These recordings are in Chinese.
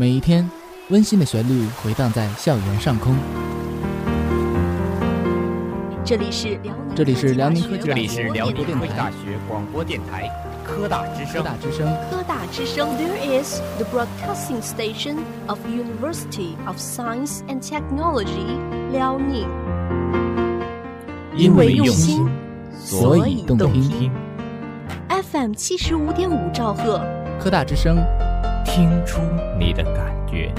每一天，温馨的旋律回荡在校园上空。这里是辽宁，这里是辽宁科技这里是辽宁科技大学学广播电台科大之科声。大之声。科大之声。There is the broadcasting station of University of Science and Technology, 辽宁。因为为用心，所以动听。FM 七十五点五兆赫，科大之声，听出你的感觉。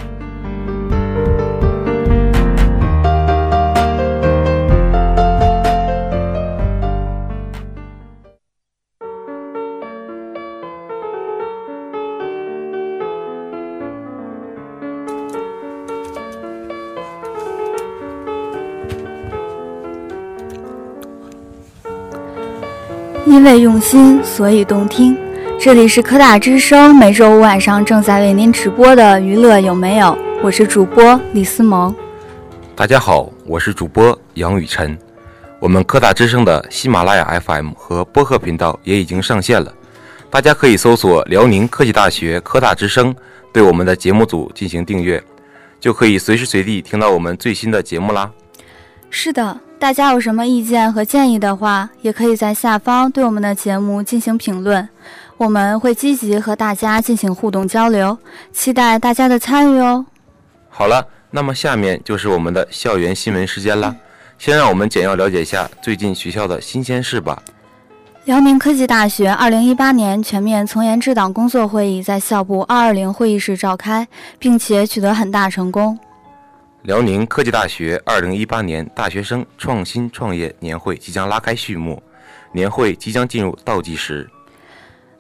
因为用心，所以动听。这里是科大之声，每周五晚上正在为您直播的娱乐有没有？我是主播李思萌。大家好，我是主播杨雨晨。我们科大之声的喜马拉雅 FM 和播客频道也已经上线了，大家可以搜索辽宁科技大学科大之声，对我们的节目组进行订阅，就可以随时随地听到我们最新的节目啦。是的，大家有什么意见和建议的话，也可以在下方对我们的节目进行评论，我们会积极和大家进行互动交流，期待大家的参与哦。好了，那么下面就是我们的校园新闻时间啦。先让我们简要了解一下最近学校的新鲜事吧。辽宁科技大学2018年全面从严治党工作会议在校部220会议室召开，并且取得很大成功。辽宁科技大学2018年大学生创新创业年会即将拉开序幕，年会即将进入倒计时。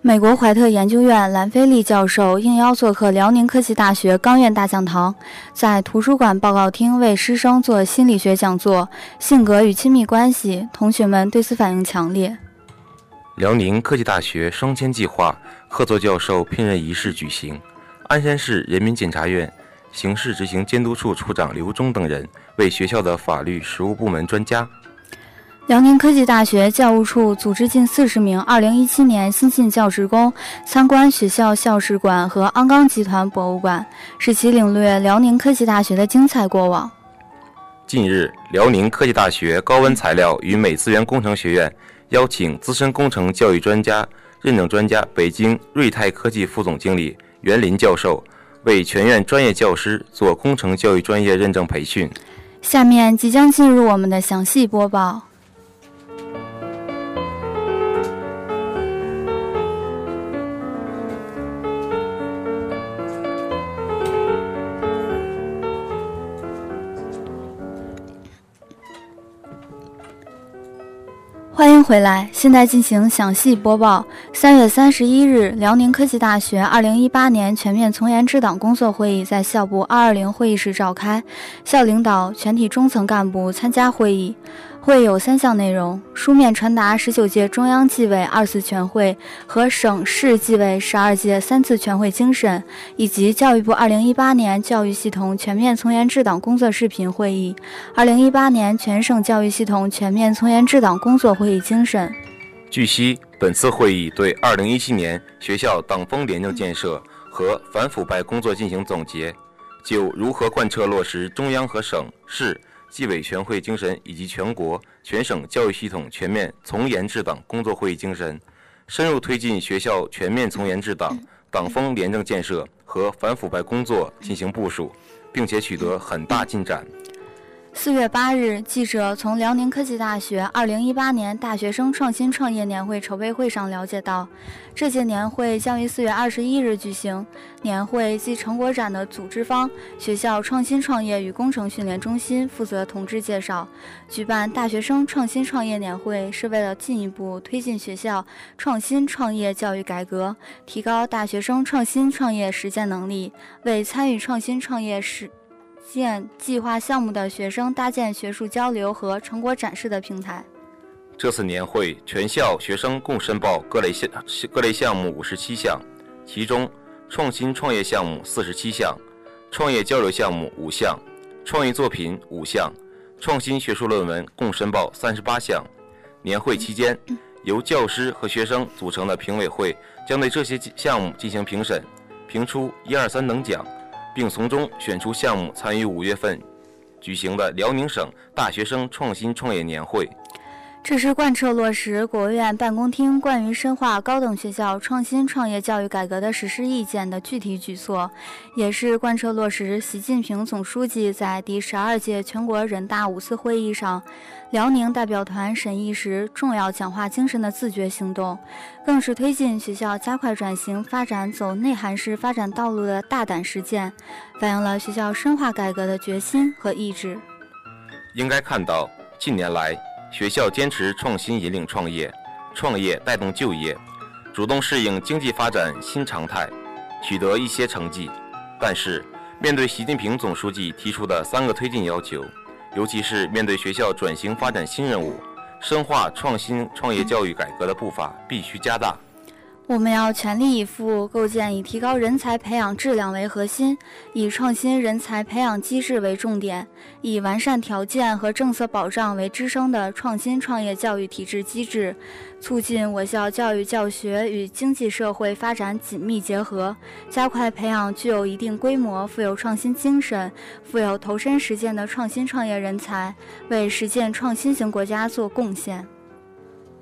美国怀特研究院兰菲利教授应邀做客辽宁科技大学钢院大讲堂，在图书馆报告厅为师生做心理学讲座，性格与亲密关系，同学们对此反应强烈。辽宁科技大学双千计划客座教授聘任仪式举行，鞍山市人民检察院刑事执行监督处处长刘忠等人为学校的法律实务部门专家。辽宁科技大学教务处组织近四十名2017年新进教职工参观学校校史馆和鞍钢集团博物馆，使其领略辽宁科技大学的精彩过往。近日，辽宁科技大学高温材料与镁资源工程学院邀请资深工程教育专家、认证专家、北京瑞泰科技副总经理袁林教授，为全院专业教师做工程教育专业认证培训。下面即将进入我们的详细播报。欢迎回来，现在进行详细播报。三月三十一日，辽宁科技大学二零一八年全面从严治党工作会议在校部二二零会议室召开，校领导、全体中层干部参加会议。会有三项内容：书面传达十九届中央纪委二次全会和省市纪委十二届三次全会精神，以及教育部二零一八年教育系统全面从严治党工作视频会议、二零一八年全省教育系统全面从严治党工作会议精神。据悉，本次会议对2017年学校党风廉政建设和反腐败工作进行总结，就如何贯彻落实中央和省市纪委全会精神以及全国全省教育系统全面从严治党工作会议精神，深入推进学校全面从严治党、党风廉政建设和反腐败工作进行部署，并且取得很大进展。四月八日，记者从辽宁科技大学二零一八年大学生创新创业年会筹备会上了解到，这届年会将于四月二十一日举行。年会暨成果展的组织方学校创新创业与工程训练中心负责同志介绍。举办大学生创新创业年会是为了进一步推进学校创新创业教育改革，提高大学生创新创业实践能力，为参与创新创业实建计划项目的学生搭建学术交流和成果展示的平台。这次年会，全校学生共申报各类项各类项目五十七项，其中创新创业项目四十七项，创业交流项目五项，创意作品五项，创新学术论文共申报三十八项。年会期间，由教师和学生组成的评委会将对这些项目进行评审，评出一二三等奖，并从中选出项目参与五月份举行的辽宁省大学生创新创业年会。这是贯彻落实国务院办公厅关于深化高等学校创新创业教育改革的实施意见的具体举措，也是贯彻落实习近平总书记在第十二届全国人大五次会议上辽宁代表团审议时重要讲话精神的自觉行动，更是推进学校加快转型发展走内涵式发展道路的大胆实践，反映了学校深化改革的决心和意志。应该看到，近年来。学校坚持创新引领创业，创业带动就业，主动适应经济发展新常态，取得一些成绩。但是，面对习近平总书记提出的三个推进要求，尤其是面对学校转型发展新任务，深化创新创业教育改革的步伐必须加大。我们要全力以赴构建以提高人才培养质量为核心，以创新人才培养机制为重点，以完善条件和政策保障为支撑的创新创业教育体制机制，促进我校教育教学与经济社会发展紧密结合，加快培养具有一定规模、富有创新精神、富有投身实践的创新创业人才，为实现创新型国家做贡献。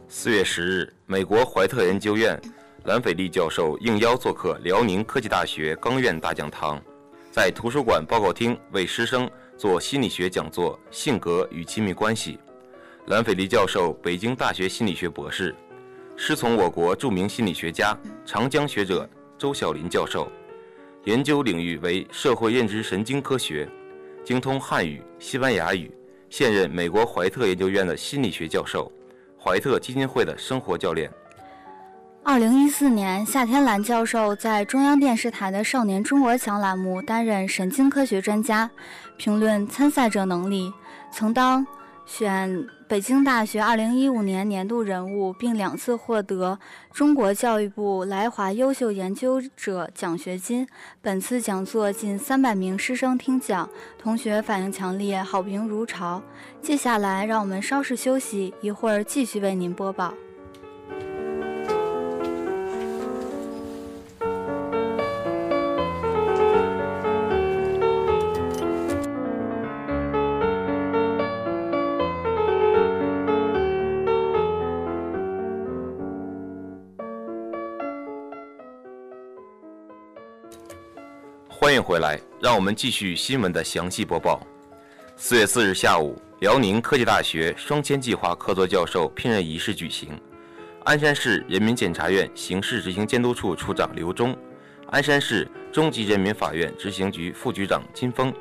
四月十日，美国怀特研究院。兰斐利教授应邀做客辽宁科技大学钢院大讲堂，在图书馆报告厅为师生做心理学讲座《性格与亲密关系》。兰斐利教授，北京大学心理学博士，师从我国著名心理学家、长江学者周小林教授，研究领域为社会认知神经科学，精通汉语、西班牙语，现任美国怀特研究院的心理学教授，怀特基金会的生活教练。二零一四年，夏天蓝教授在中央电视台的《少年中国强》栏目担任神经科学专家，评论参赛者能力，曾当选北京大学二零一五年年度人物，并两次获得中国教育部来华优秀研究者奖学金。本次讲座近三百名师生听讲，同学反应强烈，好评如潮。接下来，让我们稍事休息，一会儿继续为您播报。回来，让我们继续新闻的详细播报。四月四日下午，辽宁科技大学双千计划客座教授聘任仪式举行。鞍山市人民检察院刑事执行监督处处长刘忠，鞍山市中级人民法院执行局副局长金峰，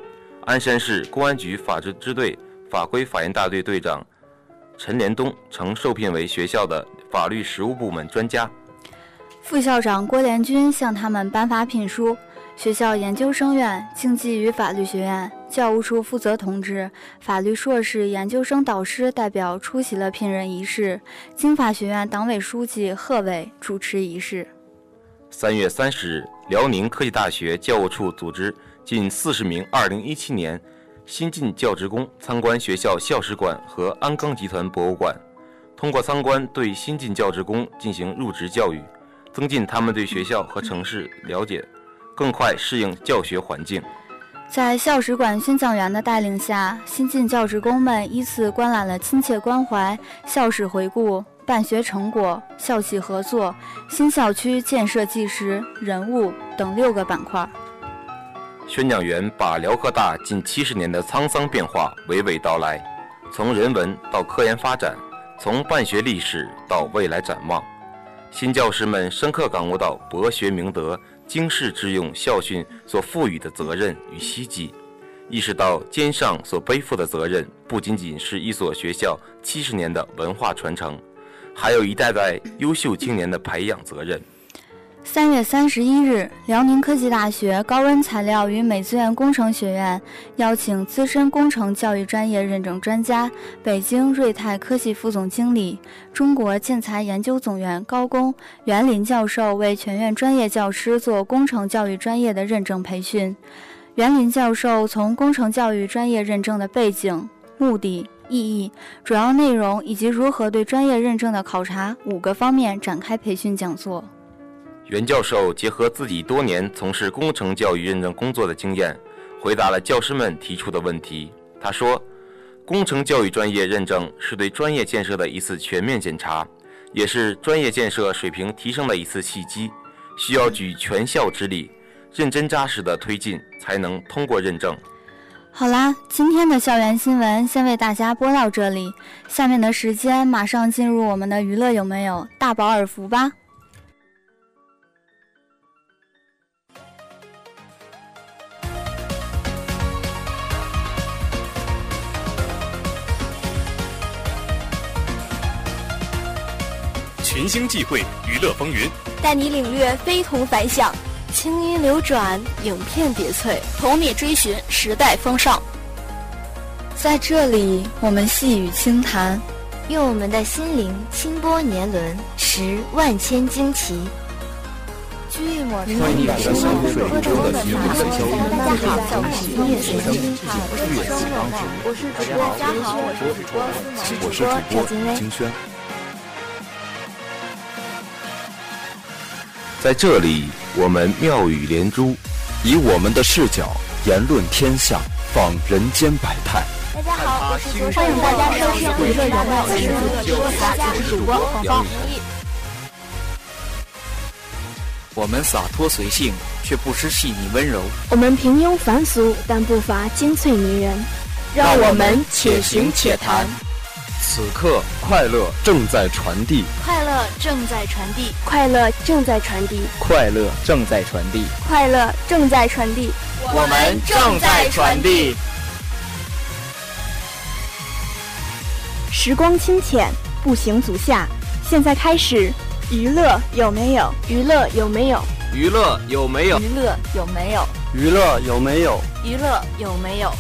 鞍山市公安局法制支队法规法研大队队长陈连东曾受聘为学校的法律实务部门专家。副校长郭连军向他们颁发聘书。学校研究生院、经济与法律学院教务处负责同志、法律硕士研究生导师代表出席了聘任仪式。经法学院党委书记贺伟主持仪式。三月三十日，辽宁科技大学教务处组织近四十名二零一七年新进教职工参观学校校史馆和鞍钢集团博物馆，通过参观对新进教职工进行入职教育，增进他们对学校和城市了解。更快适应教学环境。在校史馆宣讲员的带领下，新进教职工们依次观览了亲切关怀、校史回顾、办学成果、校企合作、新校区建设纪实、人物等六个板块。宣讲员把辽科大近七十年的沧桑变化娓娓道来，从人文到科研发展，从办学历史到未来展望。新教师们深刻感悟到博学明德。经世致用校训所赋予的责任与希冀，意识到肩上所背负的责任不仅仅是一所学校七十年的文化传承，还有一代代优秀青年的培养责任。三月三十一日，辽宁科技大学高温材料与美资源工程学院邀请资深工程教育专业认证专家、北京瑞泰科技副总经理、中国建材研究总院高工袁林教授为全院专业教师做工程教育专业的认证培训。袁林教授从工程教育专业认证的背景、目的、意义、主要内容以及如何对专业认证的考察五个方面展开培训讲座。袁教授结合自己多年从事工程教育认证工作的经验，回答了教师们提出的问题。他说：“工程教育专业认证是对专业建设的一次全面检查，也是专业建设水平提升的一次契机，需要举全校之力，认真扎实的推进，才能通过认证。”好啦，今天的校园新闻先为大家播到这里，下面的时间马上进入我们的娱乐有没有大饱耳福吧。群星际会，娱乐风云，带你领略非同凡响；清音流转，影片叠翠，同你追寻时代风尚。在这里，我们细语轻谈，用我们的心灵轻拨年轮，拾万千惊奇。掬一抹欢迎大家收听水中的音乐随大家好，我是音乐随心，我是主播，大家好，我是主播，我是主播金轩。在这里，我们妙语连珠，以我们的视角言论天下，访人间百态。大家好，我是主播，欢迎大家收听《娱乐有没有》，我是主播我是主播芳芳。我们洒脱随性，却不失细腻温柔；我们平庸凡俗，但不乏精粹迷人。让我们且行且谈。此刻，快乐正在传递，快乐正在传递，快乐正在传递，快乐正在传递，快乐正在传递，我们正在传递。时光清浅，步行足下，现在开始，娱乐有没有？娱乐有没有？娱乐有没有？娱乐有没有？娱乐有没有？娱乐有没有？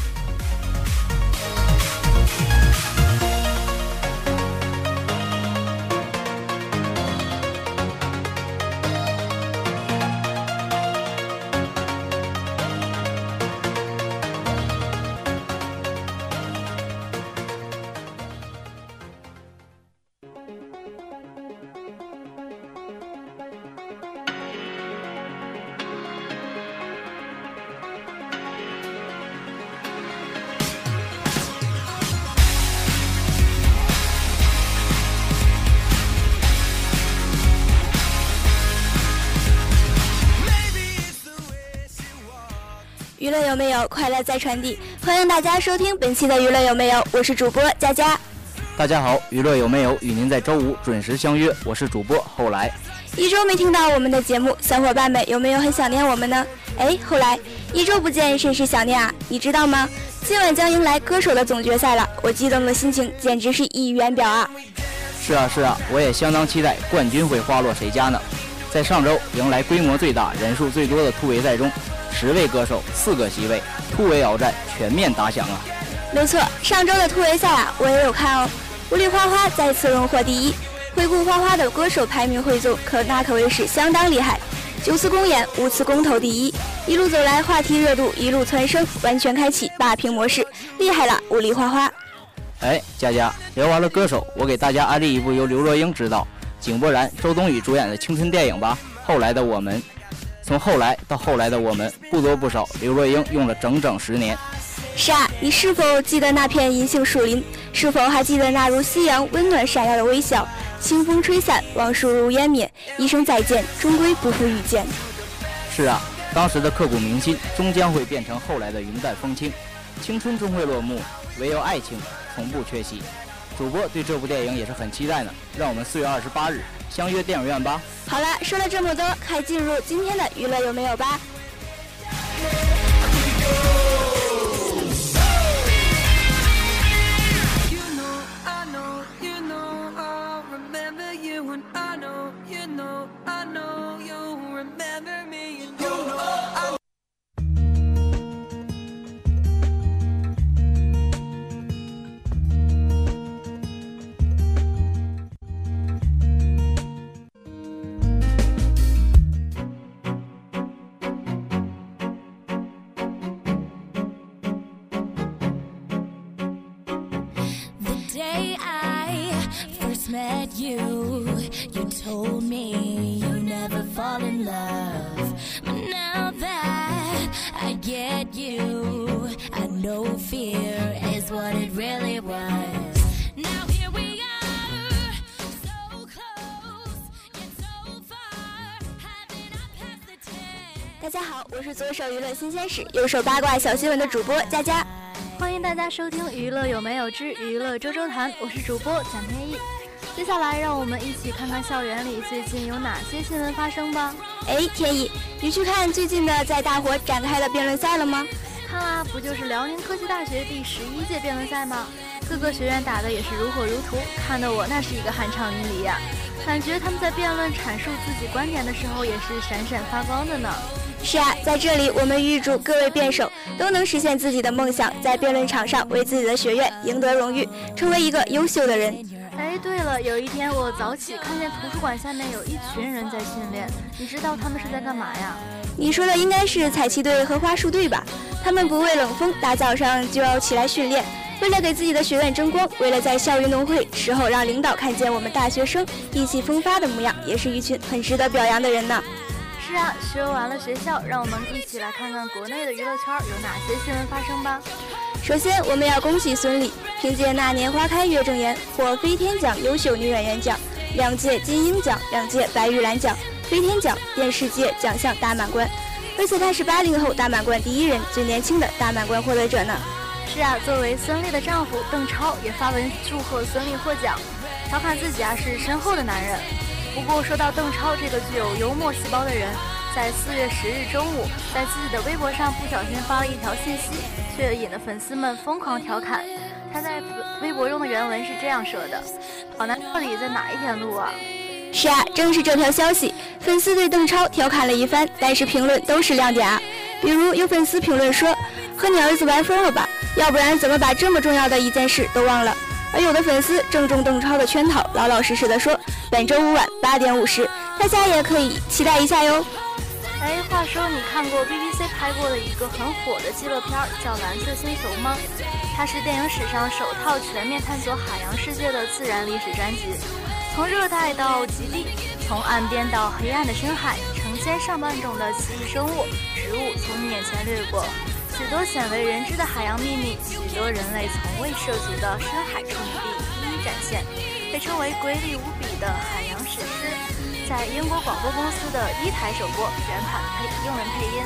乐有没有？快乐在传递，欢迎大家收听本期的娱乐有没有？我是主播佳佳。大家好，娱乐有没有？与您在周五准时相约，我是主播后来。一周没听到我们的节目，小伙伴们有没有很想念我们呢？哎，后来一周不见，甚是想念啊！你知道吗？今晚将迎来歌手的总决赛了，我激动的心情简直是溢于言表啊！是啊是啊，我也相当期待冠军会花落谁家呢？在上周迎来规模最大、人数最多的突围赛中。十位歌手，四个席位，突围鏖战全面打响啊！没错，上周的突围赛啊，我也有看哦。无力花花再次荣获第一。回顾花花的歌手排名汇总，可那可谓是相当厉害。九次公演，五次公投第一，一路走来，话题热度一路蹿升，完全开启霸屏模式，厉害了，无力花花！哎，佳佳，聊完了歌手，我给大家安利一部由刘若英执导、井柏然、周冬雨主演的青春电影吧，《后来的我们》。从后来到后来的我们，不多不少，刘若英用了整整十年。是啊，你是否记得那片银杏树林？是否还记得那如夕阳温暖闪耀的微笑？清风吹散，往事如烟灭，一声再见，终归不负遇见。是啊，当时的刻骨铭心，终将会变成后来的云淡风轻。青春终会落幕，唯有爱情从不缺席。主播对这部电影也是很期待呢，让我们四月二十八日相约电影院吧。好了，说了这么多，快进入今天的娱乐有没有吧？met you, you told me you never. fall in love. But now that I get you, I know fear is what it really was. Now here we are, so close, yet so far. Haven't I passed the test? 大家好，我是左手娱乐新鲜事，右手八卦小新闻的主播佳佳。欢迎大家收听《娱乐有没有之娱乐周周谈》，我是主播蒋天意。接下来，让我们一起看看校园里最近有哪些新闻发生吧。哎，天意，你去看最近的在大火展开的辩论赛了吗？看啦，不就是辽宁科技大学第十一届辩论赛吗？各个学院打的也是如火如荼，看得我那是一个酣畅淋漓呀。感觉他们在辩论阐述自己观点的时候也是闪闪发光的呢。是啊，在这里我们预祝各位辩手都能实现自己的梦想，在辩论场上为自己的学院赢得荣誉，成为一个优秀的人。对了，有一天我早起看见图书馆下面有一群人在训练，你知道他们是在干嘛呀？你说的应该是彩旗队和花束队吧？他们不畏冷风，大早上就要起来训练，为了给自己的学院争光，为了在校运动会时候让领导看见我们大学生意气风发的模样，也是一群很值得表扬的人呢。是啊，学完了学校，让我们一起来看看国内的娱乐圈有哪些新闻发生吧。首先，我们要恭喜孙俪，凭借《那年花开月正圆》获飞天奖优秀女演员奖，两届金鹰奖，两届白玉兰奖，飞天奖电视界奖项大满贯。而且她是八零后大满贯第一人，最年轻的大满贯获得者呢。是啊，作为孙俪的丈夫邓超也发文祝贺孙俪获奖，调侃自己啊是身后的男人。不过说到邓超这个具有幽默细胞的人，在四月十日中午，在自己的微博上不小心发了一条信息，却引得粉丝们疯狂调侃。他在微博中的原文是这样说的：“跑男到底在哪一天录啊？”是啊，正是这条消息，粉丝对邓超调侃了一番，但是评论都是亮点啊。比如有粉丝评论说：“和你儿子玩疯了吧？要不然怎么把这么重要的一件事都忘了？”而有的粉丝正中邓超的圈套，老老实实的说：“本周五晚八点五十，大家也可以期待一下哟。”哎，话说你看过 BBC 拍过的一个很火的纪录片叫《蓝色星球》吗？它是电影史上首套全面探索海洋世界的自然历史专辑，从热带到极地，从岸边到黑暗的深海，成千上万种的奇异生物、植物从你眼前掠过。许多鲜为人知的海洋秘密，许多人类从未涉足的深海处女地一一展现，被称为瑰丽无比的海洋史诗，在英国广播公司的一台首播，原版配英文配音。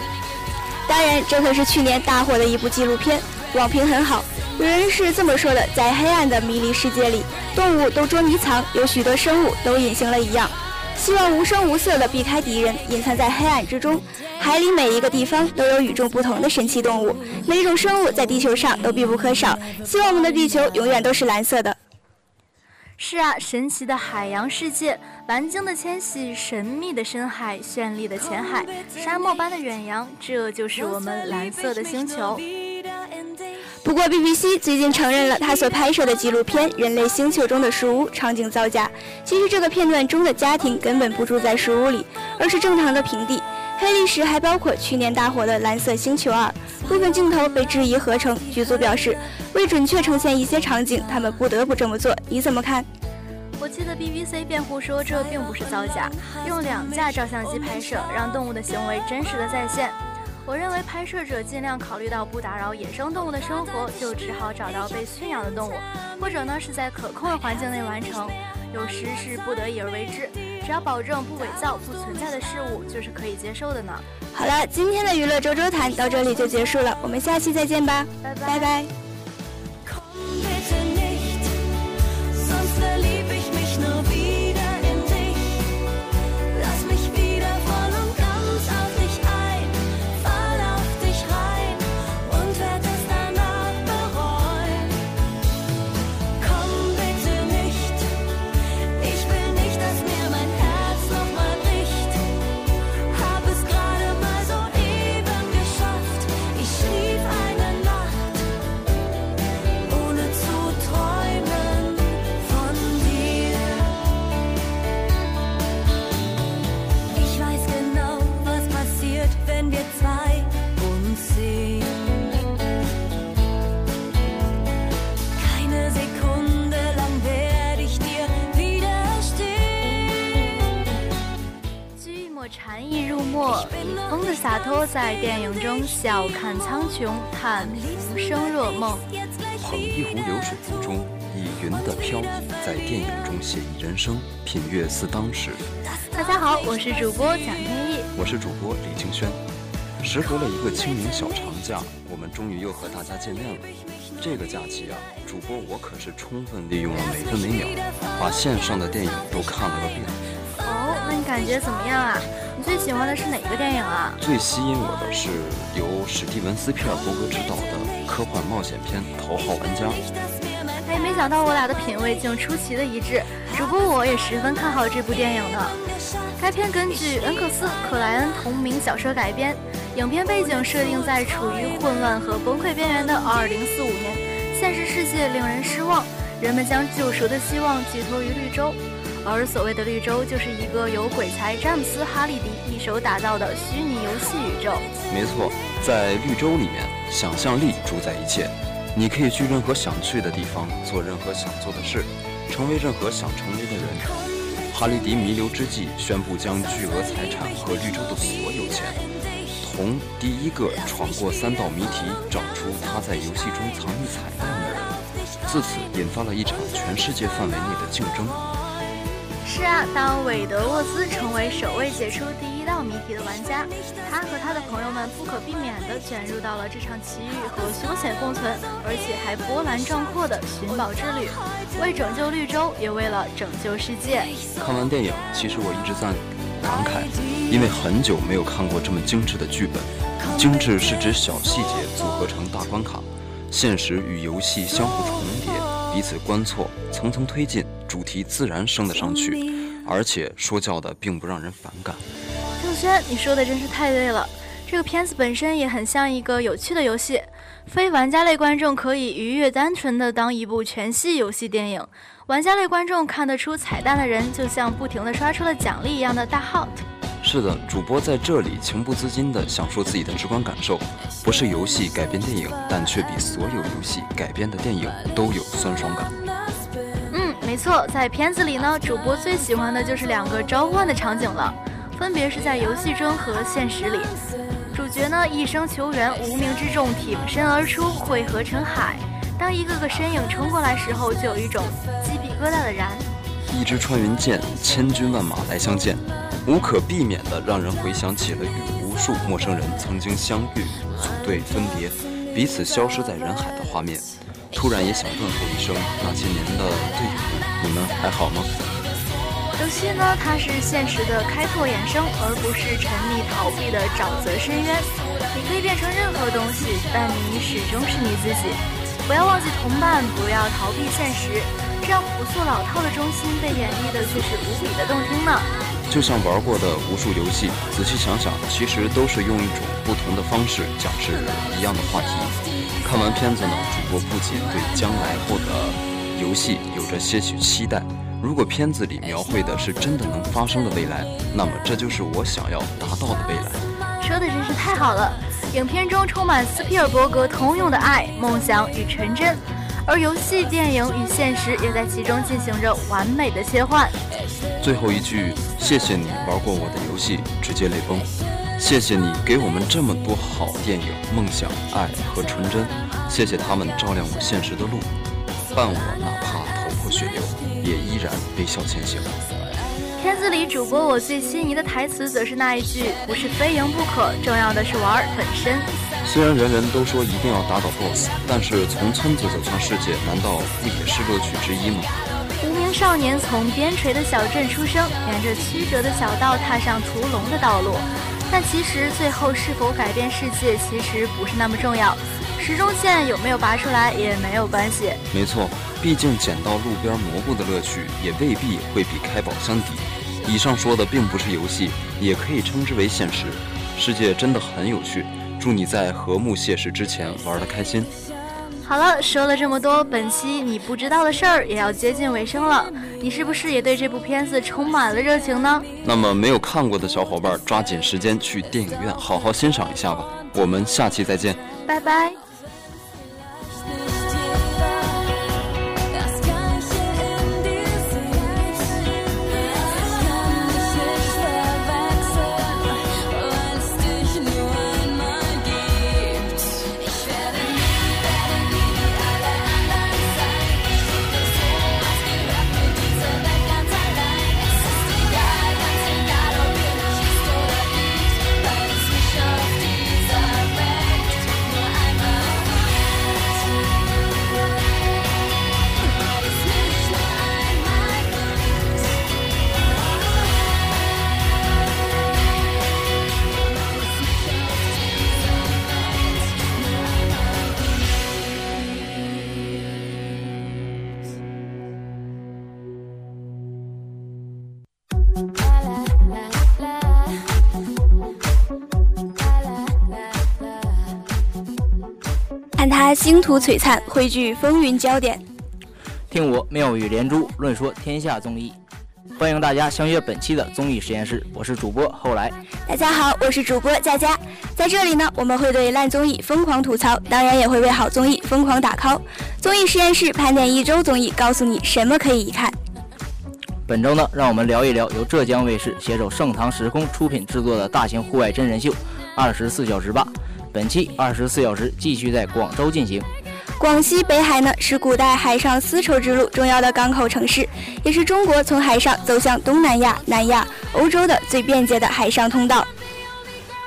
当然，这可是去年大火的一部纪录片，网评很好。有人是这么说的：在黑暗的迷离世界里，动物都捉迷藏，有许多生物都隐形了一样。希望无声无色地避开敌人，隐藏在黑暗之中。海里每一个地方都有与众不同的神奇动物，每一种生物在地球上都必不可少。希望我们的地球永远都是蓝色的。是啊，神奇的海洋世界，蓝鲸的迁徙，神秘的深海，绚丽的浅海，沙漠般的远洋，这就是我们蓝色的星球。不过，BBC 最近承认了他所拍摄的纪录片《人类星球中的树屋》场景造假。其实，这个片段中的家庭根本不住在树屋里，而是正常的平地。黑历史还包括去年大火的《蓝色星球二》，部分镜头被质疑合成。剧组表示，为准确呈现一些场景，他们不得不这么做。你怎么看？我记得 BBC 辩护说，这并不是造假，用两架照相机拍摄，让动物的行为真实的再现。我认为拍摄者尽量考虑到不打扰野生动物的生活，就只好找到被驯养的动物，或者呢是在可控的环境内完成。有时是不得已而为之，只要保证不伪造、不存在的事物，就是可以接受的呢。好了，今天的娱乐周周谈到这里就结束了，我们下期再见吧，拜拜拜。波在电影中笑看苍穹，叹浮生若梦。捧一壶流水人中，以云的飘逸，在电影中写意人生，品阅似当时。大家好，我是主播蒋天意，我是主播李清轩。时隔了一个清明小长假，我们终于又和大家见面了。这个假期啊，主播我可是充分利用了每分每秒，把线上的电影都看了个遍。感觉怎么样啊？你最喜欢的是哪个电影啊？最吸引我的是由史蒂文斯·皮尔伯格执导的科幻冒险片《头号玩家》。哎，没想到我俩的品味竟出奇的一致。只不过我也十分看好这部电影呢。该片根据恩克斯·克莱恩同名小说改编，影片背景设定在处于混乱和崩溃边缘的2045年，现实世界令人失望，人们将救赎的希望寄托于绿洲。而所谓的绿洲，就是一个由鬼才詹姆斯·哈利迪一手打造的虚拟游戏宇宙。没错，在绿洲里面，想象力主宰一切。你可以去任何想去的地方，做任何想做的事，成为任何想成为的人。哈利迪弥留之际，宣布将巨额财产和绿洲的所有钱，同第一个闯过三道谜题，找出他在游戏中藏匿彩蛋的人。自此，引发了一场全世界范围内的竞争。是啊，当韦德沃斯成为首位解出第一道谜题的玩家，他和他的朋友们不可避免地卷入到了这场奇遇和凶险共存，而且还波澜壮阔的寻宝之旅，为拯救绿洲，也为了拯救世界。看完电影，其实我一直在感慨，因为很久没有看过这么精致的剧本。精致是指小细节组合成大关卡，现实与游戏相互重叠，彼此观错，层层推进。主题自然升得上去，而且说教的并不让人反感。郑轩，你说的真是太对了。这个片子本身也很像一个有趣的游戏，非玩家类观众可以愉悦单纯的当一部全息游戏电影，玩家类观众看得出彩蛋的人，就像不停的刷出了奖励一样的大 hot。是的，主播在这里情不自禁地想说自己的直观感受，不是游戏改编电影，但却比所有游戏改编的电影都有酸爽感。嗯没错，在片子里呢，主播最喜欢的就是两个召唤的场景了，分别是在游戏中和现实里。主角呢一生求援，无名之众挺身而出，汇合成海。当一个个身影冲过来时候，就有一种鸡皮疙瘩的燃。一支穿云箭，千军万马来相见，无可避免的让人回想起了与无数陌生人曾经相遇、组队分别、彼此消失在人海的画面。突然也想问候一声那些年的队友，你们还好吗？游戏呢，它是现实的开拓衍生，而不是沉溺逃避的沼泽深渊。你可以变成任何东西，但你始终是你自己。不要忘记同伴，不要逃避现实，这样朴素老套的中心被演绎的却是无比的动听呢。就像玩过的无数游戏，仔细想想，其实都是用一种不同的方式讲述一样的话题。看完片子呢，主播不仅对将来后的游戏有着些许期待。如果片子里描绘的是真的能发生的未来，那么这就是我想要达到的未来。说的真是太好了！影片中充满斯皮尔伯格通用的爱、梦想与纯真，而游戏、电影与现实也在其中进行着完美的切换。最后一句，谢谢你玩过我的游戏，直接泪崩。谢谢你给我们这么多好电影、梦想、爱和纯真，谢谢他们照亮我现实的路，伴我哪怕头破血流，也依然微笑前行。片子里主播我最心仪的台词，则是那一句：“不是非赢不可，重要的是玩本身。”虽然人人都说一定要打倒 BOSS，但是从村子走向世界，难道不也是乐趣之一吗？无名少年从边陲的小镇出生，沿着曲折的小道踏上屠龙的道路。但其实最后是否改变世界，其实不是那么重要。时钟线有没有拔出来也没有关系。没错，毕竟捡到路边蘑菇的乐趣，也未必会比开宝箱低。以上说的并不是游戏，也可以称之为现实。世界真的很有趣，祝你在和睦谢世之前玩得开心。好了，说了这么多，本期你不知道的事儿也要接近尾声了。你是不是也对这部片子充满了热情呢？那么没有看过的小伙伴，抓紧时间去电影院好好欣赏一下吧。我们下期再见，拜拜。星途璀璨，汇聚风云焦点。听我妙语连珠，论说天下综艺。欢迎大家相约本期的综艺实验室，我是主播后来。大家好，我是主播佳佳。在这里呢，我们会对烂综艺疯狂吐槽，当然也会为好综艺疯狂打 call。综艺实验室盘点一周综艺，告诉你什么可以一看。本周呢，让我们聊一聊由浙江卫视携手盛唐时空出品制作的大型户外真人秀《二十四小时吧》。本期《二十四小时》继续在广州进行。广西北海呢，是古代海上丝绸之路重要的港口城市，也是中国从海上走向东南亚、南亚、欧洲的最便捷的海上通道。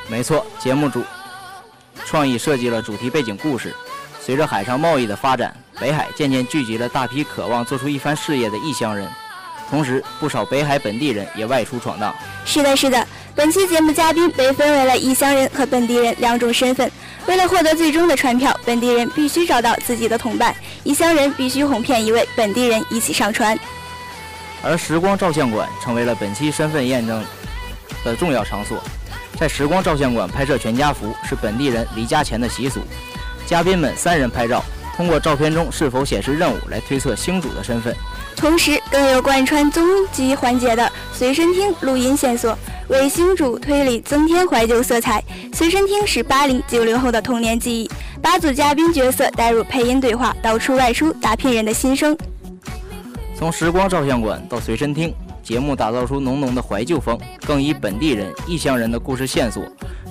没错，节目组创意设计了主题背景故事。随着海上贸易的发展，北海渐渐聚集了大批渴望做出一番事业的异乡人，同时不少北海本地人也外出闯荡。是的，是的。本期节目嘉宾被分为了异乡人和本地人两种身份。为了获得最终的船票，本地人必须找到自己的同伴，异乡人必须哄骗一位本地人一起上船。而时光照相馆成为了本期身份验证的重要场所。在时光照相馆拍摄全家福是本地人离家前的习俗。嘉宾们三人拍照，通过照片中是否显示任务来推测星主的身份。同时，更有贯穿终极环节的随身听录音线索。为星主推理增添怀旧色彩，随身听是八零九零后的童年记忆。八组嘉宾角色带入配音对话，道出外出打拼人的心声。从时光照相馆到随身听，节目打造出浓浓的怀旧风，更以本地人、异乡人的故事线索，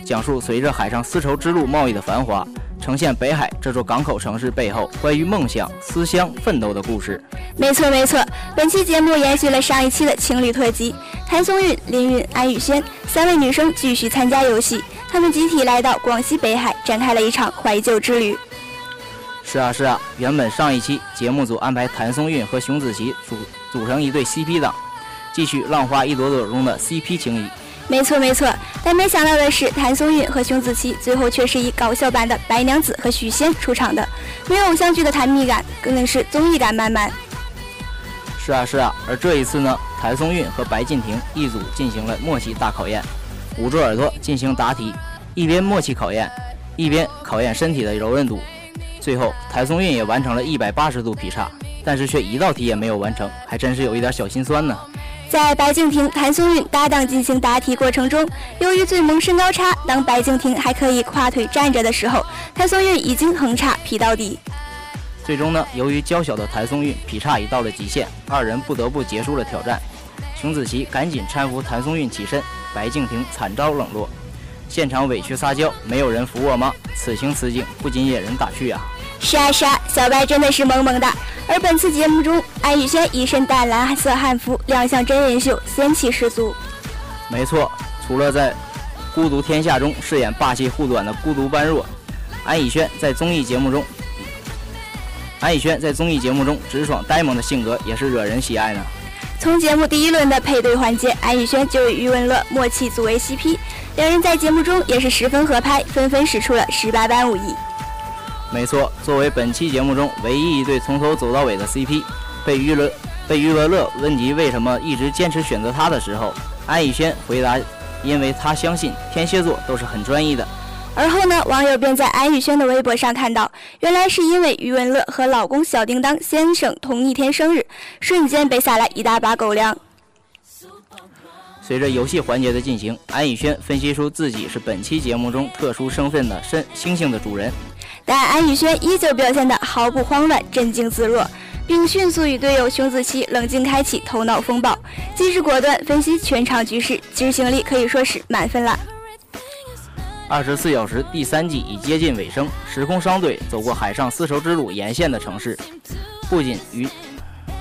讲述随着海上丝绸之路贸易的繁华。呈现北海这座港口城市背后关于梦想、思乡、奋斗的故事。没错，没错。本期节目延续了上一期的情侣特辑，谭松韵、林允、安以轩三位女生继续参加游戏，她们集体来到广西北海，展开了一场怀旧之旅。是啊，是啊。原本上一期节目组安排谭松韵和熊梓淇组组成一对 CP 档，继续《浪花一朵朵》中的 CP 情谊。没错没错，但没想到的是，谭松韵和熊梓淇最后却是以搞笑版的白娘子和许仙出场的，没有偶像剧的甜蜜感，更是综艺感满满。是啊是啊，而这一次呢，谭松韵和白敬亭一组进行了默契大考验，捂住耳朵进行答题，一边默契考验，一边考验身体的柔韧度。最后，谭松韵也完成了一百八十度劈叉，但是却一道题也没有完成，还真是有一点小心酸呢。在白敬亭、谭松韵搭档进行答题过程中，由于最萌身高差，当白敬亭还可以跨腿站着的时候，谭松韵已经横叉劈到底。最终呢，由于娇小的谭松韵劈叉已到了极限，二人不得不结束了挑战。熊梓淇赶紧搀扶谭松韵起身，白敬亭惨遭冷落，现场委屈撒娇：“没有人扶我吗？”此情此景不禁惹人打趣啊！是啊是啊，小白真的是萌萌的。而本次节目中，安以轩一身淡蓝色汉服亮相真人秀，仙气十足。没错，除了在《孤独天下》中饰演霸气护短的孤独般若，安以轩在综艺节目中，安以轩在综艺节目中直爽呆萌的性格也是惹人喜爱呢。从节目第一轮的配对环节，安以轩就与余文乐默契组为 CP，两人在节目中也是十分合拍，纷纷使出了十八般武艺。没错，作为本期节目中唯一一对从头走到尾的 CP，被余伦被余文乐问及为什么一直坚持选择他的时候，安以轩回答：“因为他相信天蝎座都是很专一的。”而后呢，网友便在安以轩的微博上看到，原来是因为余文乐和老公小叮当先生同一天生日，瞬间被撒来一大把狗粮。随着游戏环节的进行，安以轩分析出自己是本期节目中特殊身份的身星星的主人。但安以轩依旧表现得毫不慌乱，镇静自若，并迅速与队友熊梓淇冷静开启头脑风暴，机智果断分析全场局势，执行力可以说是满分了。二十四小时第三季已接近尾声，时空商队走过海上丝绸之路沿线的城市，不仅娱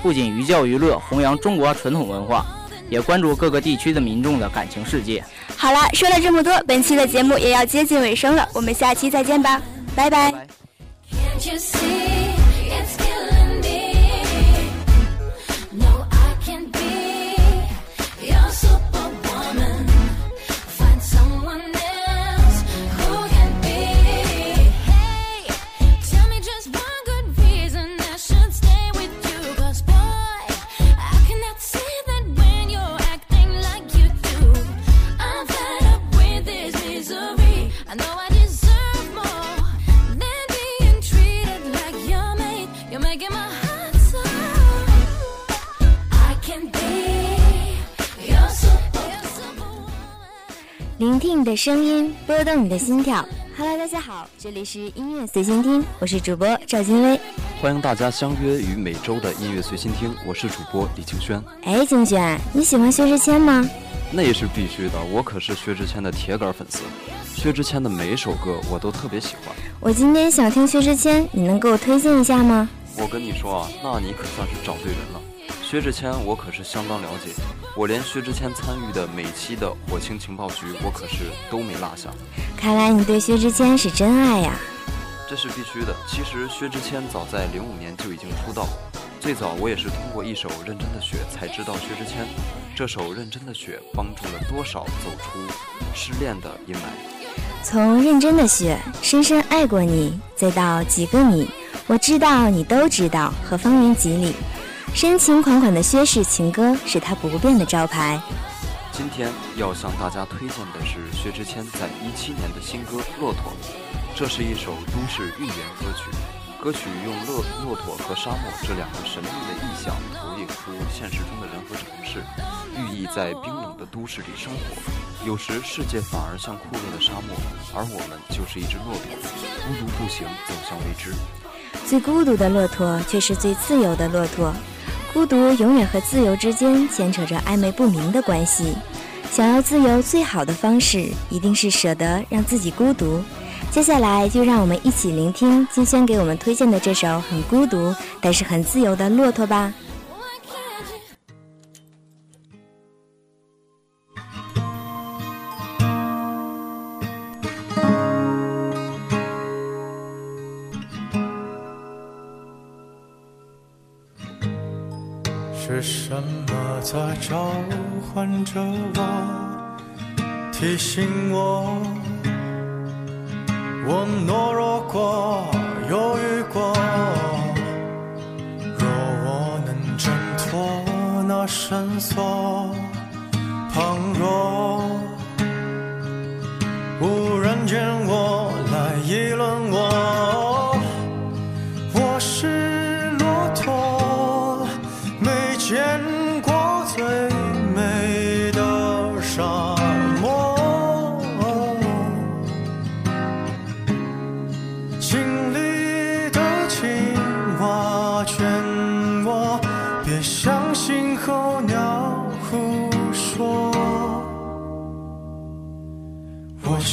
不仅寓教于乐，弘扬中国传统文化，也关注各个地区的民众的感情世界。好了，说了这么多，本期的节目也要接近尾声了，我们下期再见吧。拜拜。I know 听你的声音，拨动你的心跳。Hello，大家好，这里是音乐随心听，我是主播赵金威。欢迎大家相约于每周的音乐随心听，我是主播李清轩。哎，清轩，你喜欢薛之谦吗？那也是必须的，我可是薛之谦的铁杆粉丝。薛之谦的每一首歌我都特别喜欢。我今天想听薛之谦，你能给我推荐一下吗？我跟你说啊，那你可算是找对人了。薛之谦我可是相当了解，我连薛之谦参与的每期的《火星情报局》我可是都没落下。看来你对薛之谦是真爱呀！这是必须的。其实薛之谦早在零五年就已经出道，最早我也是通过一首《认真的雪》才知道薛之谦。这首《认真的雪》帮助了多少走出失恋的阴霾？从《认真的雪》深深爱过你，再到几个你，我知道你都知道和方圆几里。深情款款的薛氏情歌是他不变的招牌。今天要向大家推荐的是薛之谦在一七年的新歌《骆驼》，这是一首都市寓言歌曲。歌曲用骆骆驼和沙漠这两个神秘的意象投影出现实中的人和城市，寓意在冰冷的都市里生活。有时世界反而像酷热的沙漠，而我们就是一只骆驼，孤独步行走向未知。最孤独的骆驼，却是最自由的骆驼。孤独永远和自由之间牵扯着暧昧不明的关系。想要自由，最好的方式一定是舍得让自己孤独。接下来，就让我们一起聆听金轩给我们推荐的这首很孤独但是很自由的《骆驼》吧。在召唤着我，提醒我，我懦弱过，犹豫过。若我能挣脱那绳索，倘若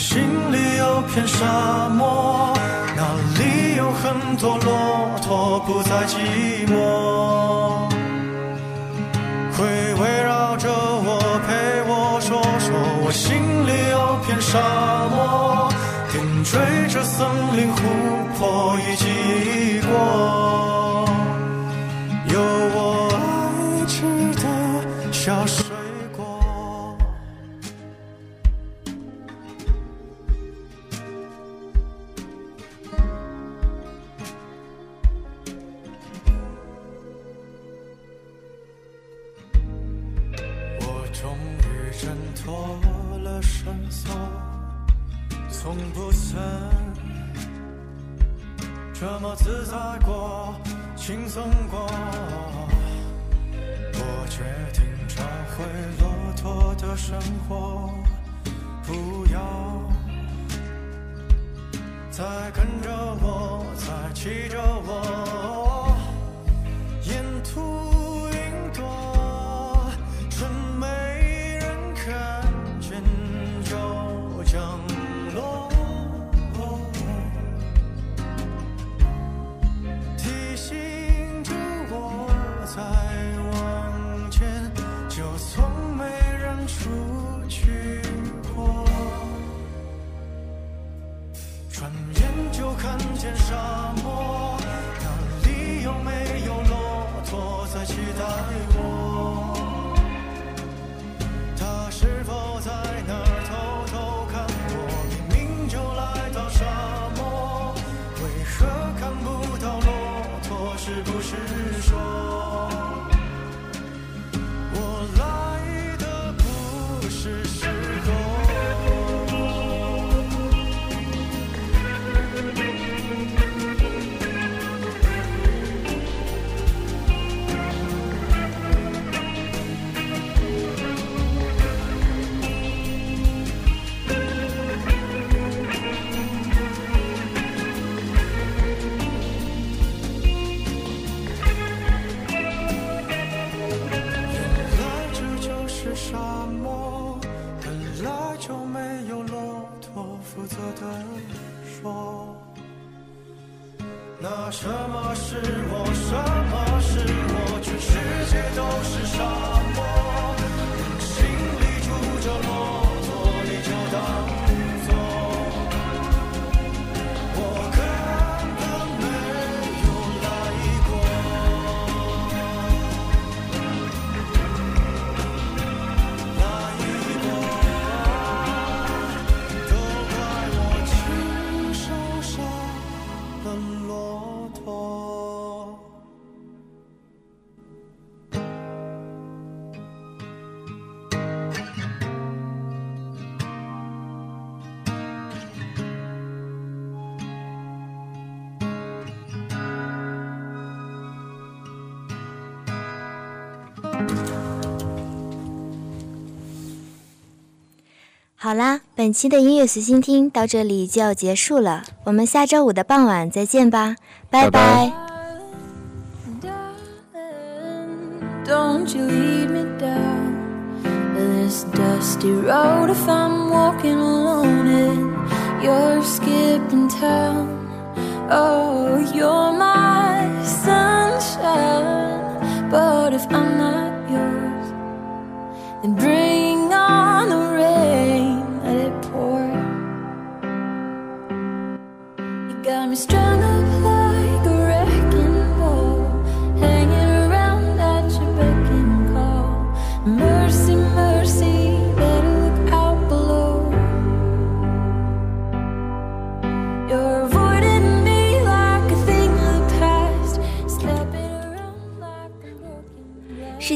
心里有片沙漠，那里有很多骆驼，不再寂寞。会围绕着我，陪我说说。我心里有片沙漠，点缀着森林、湖泊生活。我决定找回骆驼的生活，不要再跟着我，再骑着我，沙漠本来就没有骆驼负责的说。那什么是我什么是我全世界都是沙漠。好啦，本期的音乐随心听到这里就要结束了，我们下周五的傍晚再见吧，拜拜。拜 Don't you lead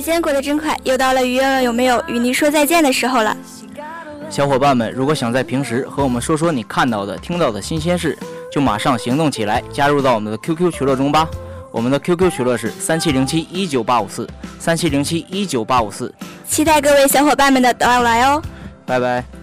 间过得真快，又到了鱼儿有没有与您说再见的时候了。小伙伴们，如果想在平时和我们说说你看到的、听到的新鲜事，就马上行动起来，加入到我们的 QQ 群乐中吧。我们的 QQ 群乐是三七零七一九八五四，三七零七一九八五四。期待各位小伙伴们的到来哦。拜拜。